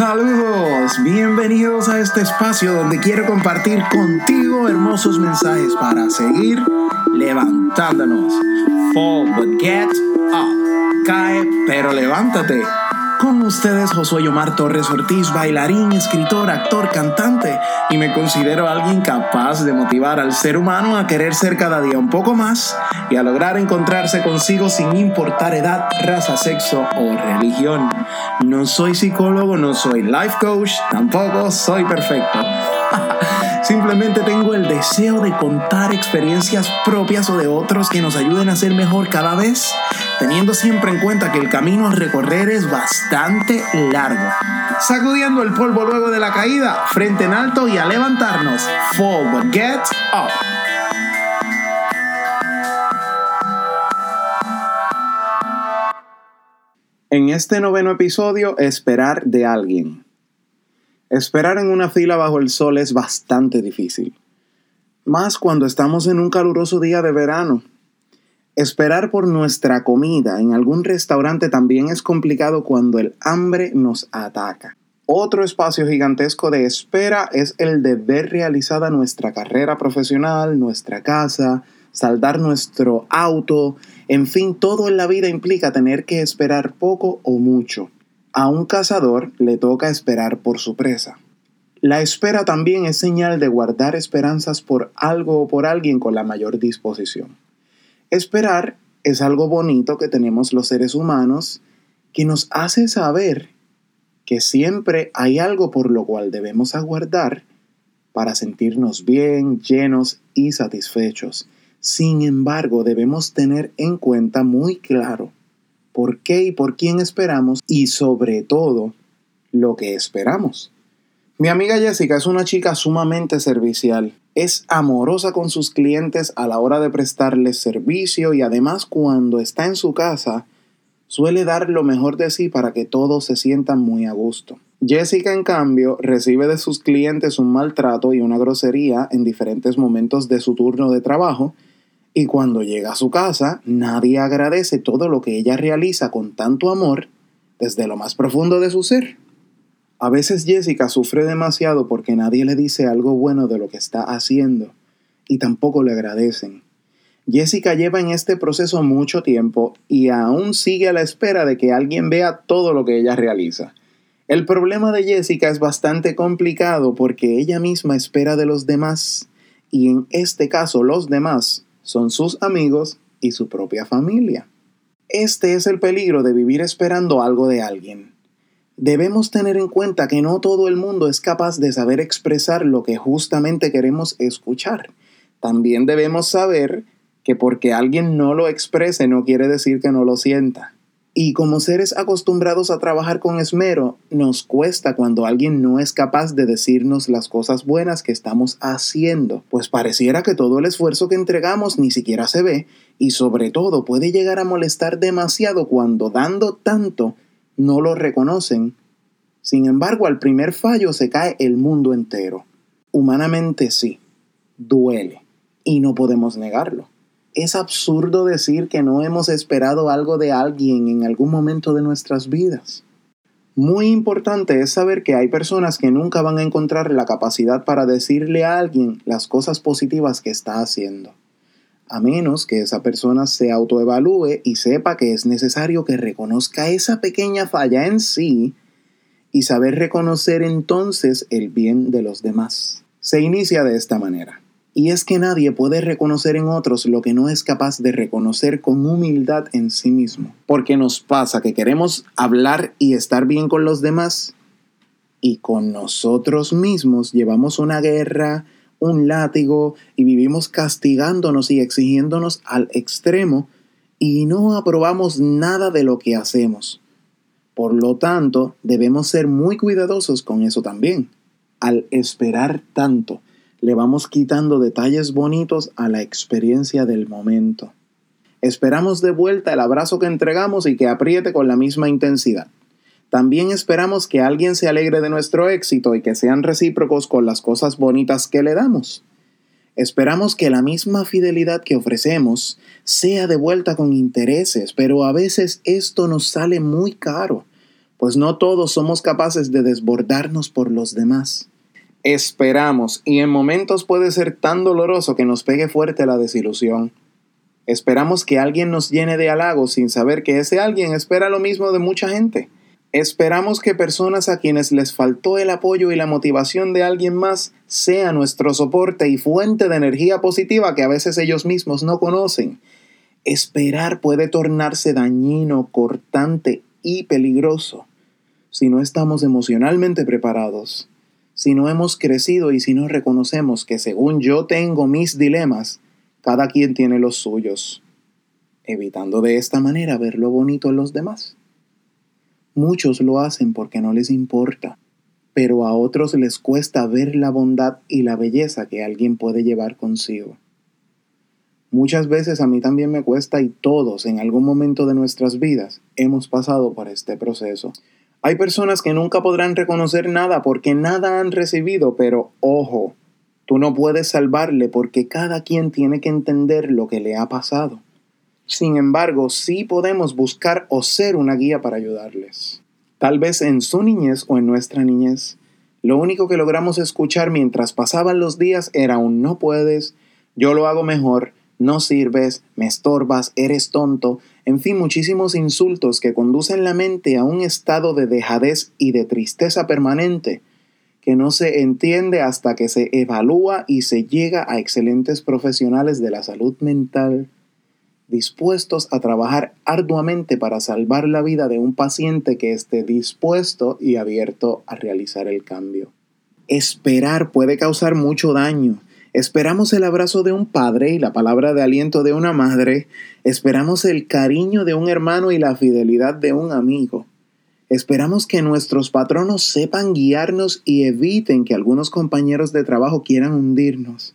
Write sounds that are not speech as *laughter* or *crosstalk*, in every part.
Saludos, bienvenidos a este espacio donde quiero compartir contigo hermosos mensajes para seguir levantándonos. Fall but get up. Cae pero levántate con ustedes, Josué Omar Torres Ortiz, bailarín, escritor, actor, cantante, y me considero alguien capaz de motivar al ser humano a querer ser cada día un poco más y a lograr encontrarse consigo sin importar edad, raza, sexo o religión. No soy psicólogo, no soy life coach, tampoco soy perfecto. *laughs* Simplemente tengo el deseo de contar experiencias propias o de otros que nos ayuden a ser mejor cada vez, teniendo siempre en cuenta que el camino a recorrer es bastante largo. Sacudiendo el polvo luego de la caída, frente en alto y a levantarnos. Fall get up. En este noveno episodio, esperar de alguien. Esperar en una fila bajo el sol es bastante difícil, más cuando estamos en un caluroso día de verano. Esperar por nuestra comida en algún restaurante también es complicado cuando el hambre nos ataca. Otro espacio gigantesco de espera es el de ver realizada nuestra carrera profesional, nuestra casa, saldar nuestro auto, en fin, todo en la vida implica tener que esperar poco o mucho. A un cazador le toca esperar por su presa. La espera también es señal de guardar esperanzas por algo o por alguien con la mayor disposición. Esperar es algo bonito que tenemos los seres humanos que nos hace saber que siempre hay algo por lo cual debemos aguardar para sentirnos bien, llenos y satisfechos. Sin embargo, debemos tener en cuenta muy claro por qué y por quién esperamos y sobre todo lo que esperamos. Mi amiga Jessica es una chica sumamente servicial. Es amorosa con sus clientes a la hora de prestarles servicio y además cuando está en su casa suele dar lo mejor de sí para que todos se sientan muy a gusto. Jessica, en cambio, recibe de sus clientes un maltrato y una grosería en diferentes momentos de su turno de trabajo y cuando llega a su casa, nadie agradece todo lo que ella realiza con tanto amor desde lo más profundo de su ser. A veces Jessica sufre demasiado porque nadie le dice algo bueno de lo que está haciendo y tampoco le agradecen. Jessica lleva en este proceso mucho tiempo y aún sigue a la espera de que alguien vea todo lo que ella realiza. El problema de Jessica es bastante complicado porque ella misma espera de los demás y en este caso los demás son sus amigos y su propia familia. Este es el peligro de vivir esperando algo de alguien. Debemos tener en cuenta que no todo el mundo es capaz de saber expresar lo que justamente queremos escuchar. También debemos saber que porque alguien no lo exprese no quiere decir que no lo sienta. Y como seres acostumbrados a trabajar con esmero, nos cuesta cuando alguien no es capaz de decirnos las cosas buenas que estamos haciendo, pues pareciera que todo el esfuerzo que entregamos ni siquiera se ve y sobre todo puede llegar a molestar demasiado cuando dando tanto no lo reconocen. Sin embargo, al primer fallo se cae el mundo entero. Humanamente sí, duele y no podemos negarlo. Es absurdo decir que no hemos esperado algo de alguien en algún momento de nuestras vidas. Muy importante es saber que hay personas que nunca van a encontrar la capacidad para decirle a alguien las cosas positivas que está haciendo, a menos que esa persona se autoevalúe y sepa que es necesario que reconozca esa pequeña falla en sí y saber reconocer entonces el bien de los demás. Se inicia de esta manera. Y es que nadie puede reconocer en otros lo que no es capaz de reconocer con humildad en sí mismo. Porque nos pasa que queremos hablar y estar bien con los demás y con nosotros mismos llevamos una guerra, un látigo y vivimos castigándonos y exigiéndonos al extremo y no aprobamos nada de lo que hacemos. Por lo tanto, debemos ser muy cuidadosos con eso también. Al esperar tanto, le vamos quitando detalles bonitos a la experiencia del momento. Esperamos de vuelta el abrazo que entregamos y que apriete con la misma intensidad. También esperamos que alguien se alegre de nuestro éxito y que sean recíprocos con las cosas bonitas que le damos. Esperamos que la misma fidelidad que ofrecemos sea de vuelta con intereses, pero a veces esto nos sale muy caro pues no todos somos capaces de desbordarnos por los demás. Esperamos y en momentos puede ser tan doloroso que nos pegue fuerte la desilusión. Esperamos que alguien nos llene de halagos sin saber que ese alguien espera lo mismo de mucha gente. Esperamos que personas a quienes les faltó el apoyo y la motivación de alguien más sea nuestro soporte y fuente de energía positiva que a veces ellos mismos no conocen. Esperar puede tornarse dañino, cortante y peligroso si no estamos emocionalmente preparados, si no hemos crecido y si no reconocemos que según yo tengo mis dilemas, cada quien tiene los suyos, evitando de esta manera ver lo bonito en los demás. Muchos lo hacen porque no les importa, pero a otros les cuesta ver la bondad y la belleza que alguien puede llevar consigo. Muchas veces a mí también me cuesta y todos en algún momento de nuestras vidas hemos pasado por este proceso. Hay personas que nunca podrán reconocer nada porque nada han recibido, pero ojo, tú no puedes salvarle porque cada quien tiene que entender lo que le ha pasado. Sin embargo, sí podemos buscar o ser una guía para ayudarles. Tal vez en su niñez o en nuestra niñez, lo único que logramos escuchar mientras pasaban los días era un no puedes, yo lo hago mejor, no sirves, me estorbas, eres tonto, en fin, muchísimos insultos que conducen la mente a un estado de dejadez y de tristeza permanente que no se entiende hasta que se evalúa y se llega a excelentes profesionales de la salud mental dispuestos a trabajar arduamente para salvar la vida de un paciente que esté dispuesto y abierto a realizar el cambio. Esperar puede causar mucho daño. Esperamos el abrazo de un padre y la palabra de aliento de una madre. Esperamos el cariño de un hermano y la fidelidad de un amigo. Esperamos que nuestros patronos sepan guiarnos y eviten que algunos compañeros de trabajo quieran hundirnos.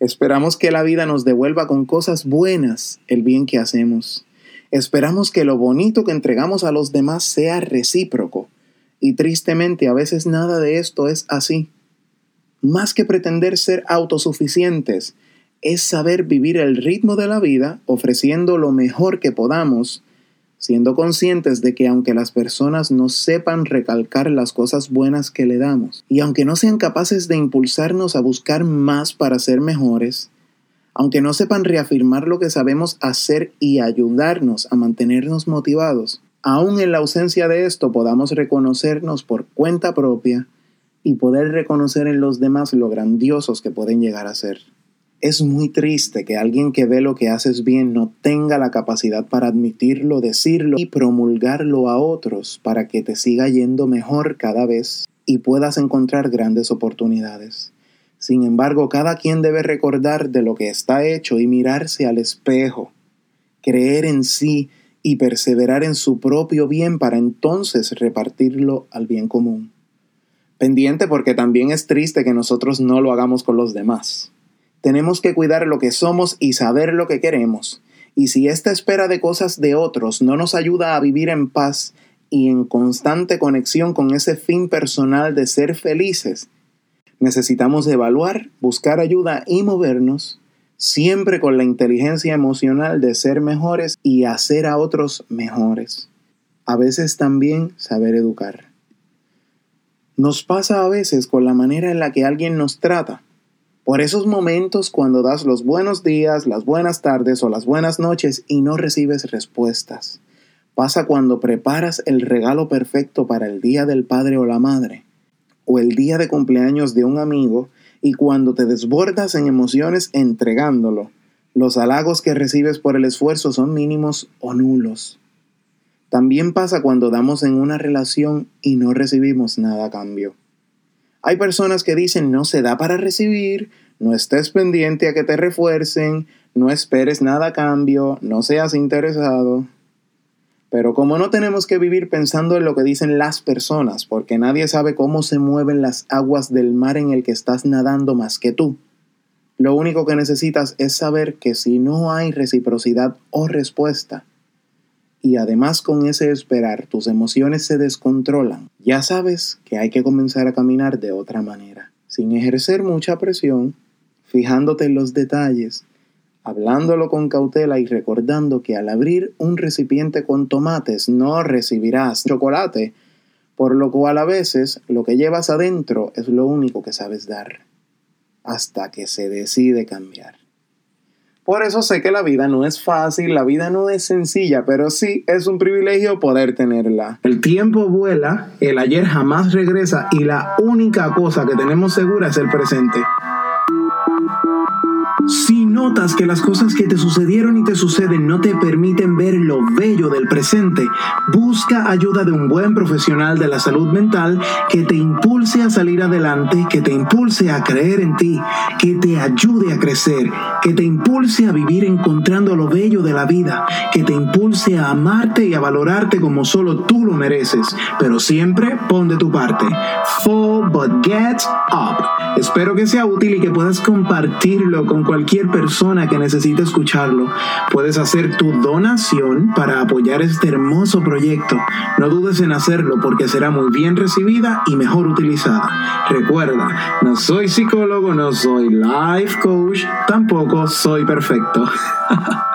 Esperamos que la vida nos devuelva con cosas buenas el bien que hacemos. Esperamos que lo bonito que entregamos a los demás sea recíproco. Y tristemente a veces nada de esto es así. Más que pretender ser autosuficientes, es saber vivir el ritmo de la vida ofreciendo lo mejor que podamos siendo conscientes de que aunque las personas no sepan recalcar las cosas buenas que le damos, y aunque no sean capaces de impulsarnos a buscar más para ser mejores, aunque no sepan reafirmar lo que sabemos hacer y ayudarnos a mantenernos motivados, aún en la ausencia de esto podamos reconocernos por cuenta propia y poder reconocer en los demás lo grandiosos que pueden llegar a ser. Es muy triste que alguien que ve lo que haces bien no tenga la capacidad para admitirlo, decirlo y promulgarlo a otros para que te siga yendo mejor cada vez y puedas encontrar grandes oportunidades. Sin embargo, cada quien debe recordar de lo que está hecho y mirarse al espejo, creer en sí y perseverar en su propio bien para entonces repartirlo al bien común. Pendiente porque también es triste que nosotros no lo hagamos con los demás. Tenemos que cuidar lo que somos y saber lo que queremos. Y si esta espera de cosas de otros no nos ayuda a vivir en paz y en constante conexión con ese fin personal de ser felices, necesitamos evaluar, buscar ayuda y movernos siempre con la inteligencia emocional de ser mejores y hacer a otros mejores. A veces también saber educar. Nos pasa a veces con la manera en la que alguien nos trata por esos momentos cuando das los buenos días, las buenas tardes o las buenas noches y no recibes respuestas. Pasa cuando preparas el regalo perfecto para el día del padre o la madre, o el día de cumpleaños de un amigo, y cuando te desbordas en emociones entregándolo. Los halagos que recibes por el esfuerzo son mínimos o nulos. También pasa cuando damos en una relación y no recibimos nada a cambio. Hay personas que dicen no se da para recibir, no estés pendiente a que te refuercen, no esperes nada a cambio, no seas interesado. Pero como no tenemos que vivir pensando en lo que dicen las personas, porque nadie sabe cómo se mueven las aguas del mar en el que estás nadando más que tú, lo único que necesitas es saber que si no hay reciprocidad o respuesta, y además con ese esperar tus emociones se descontrolan, ya sabes que hay que comenzar a caminar de otra manera, sin ejercer mucha presión, fijándote en los detalles, hablándolo con cautela y recordando que al abrir un recipiente con tomates no recibirás chocolate, por lo cual a veces lo que llevas adentro es lo único que sabes dar, hasta que se decide cambiar. Por eso sé que la vida no es fácil, la vida no es sencilla, pero sí es un privilegio poder tenerla. El tiempo vuela, el ayer jamás regresa y la única cosa que tenemos segura es el presente. Si notas que las cosas que te sucedieron y te suceden no te permiten ver lo bello del presente, busca ayuda de un buen profesional de la salud mental que te impulse a salir adelante, que te impulse a creer en ti, que te ayude a crecer, que te impulse a vivir encontrando lo bello de la vida, que te impulse a amarte y a valorarte como solo tú lo mereces, pero siempre pon de tu parte. Fall but get up. Espero que sea útil y que puedas compartirlo con cualquier persona que necesite escucharlo. Puedes hacer tu donación para apoyar este hermoso proyecto. No dudes en hacerlo porque será muy bien recibida y mejor utilizada. Recuerda, no soy psicólogo, no soy life coach, tampoco soy perfecto. *laughs*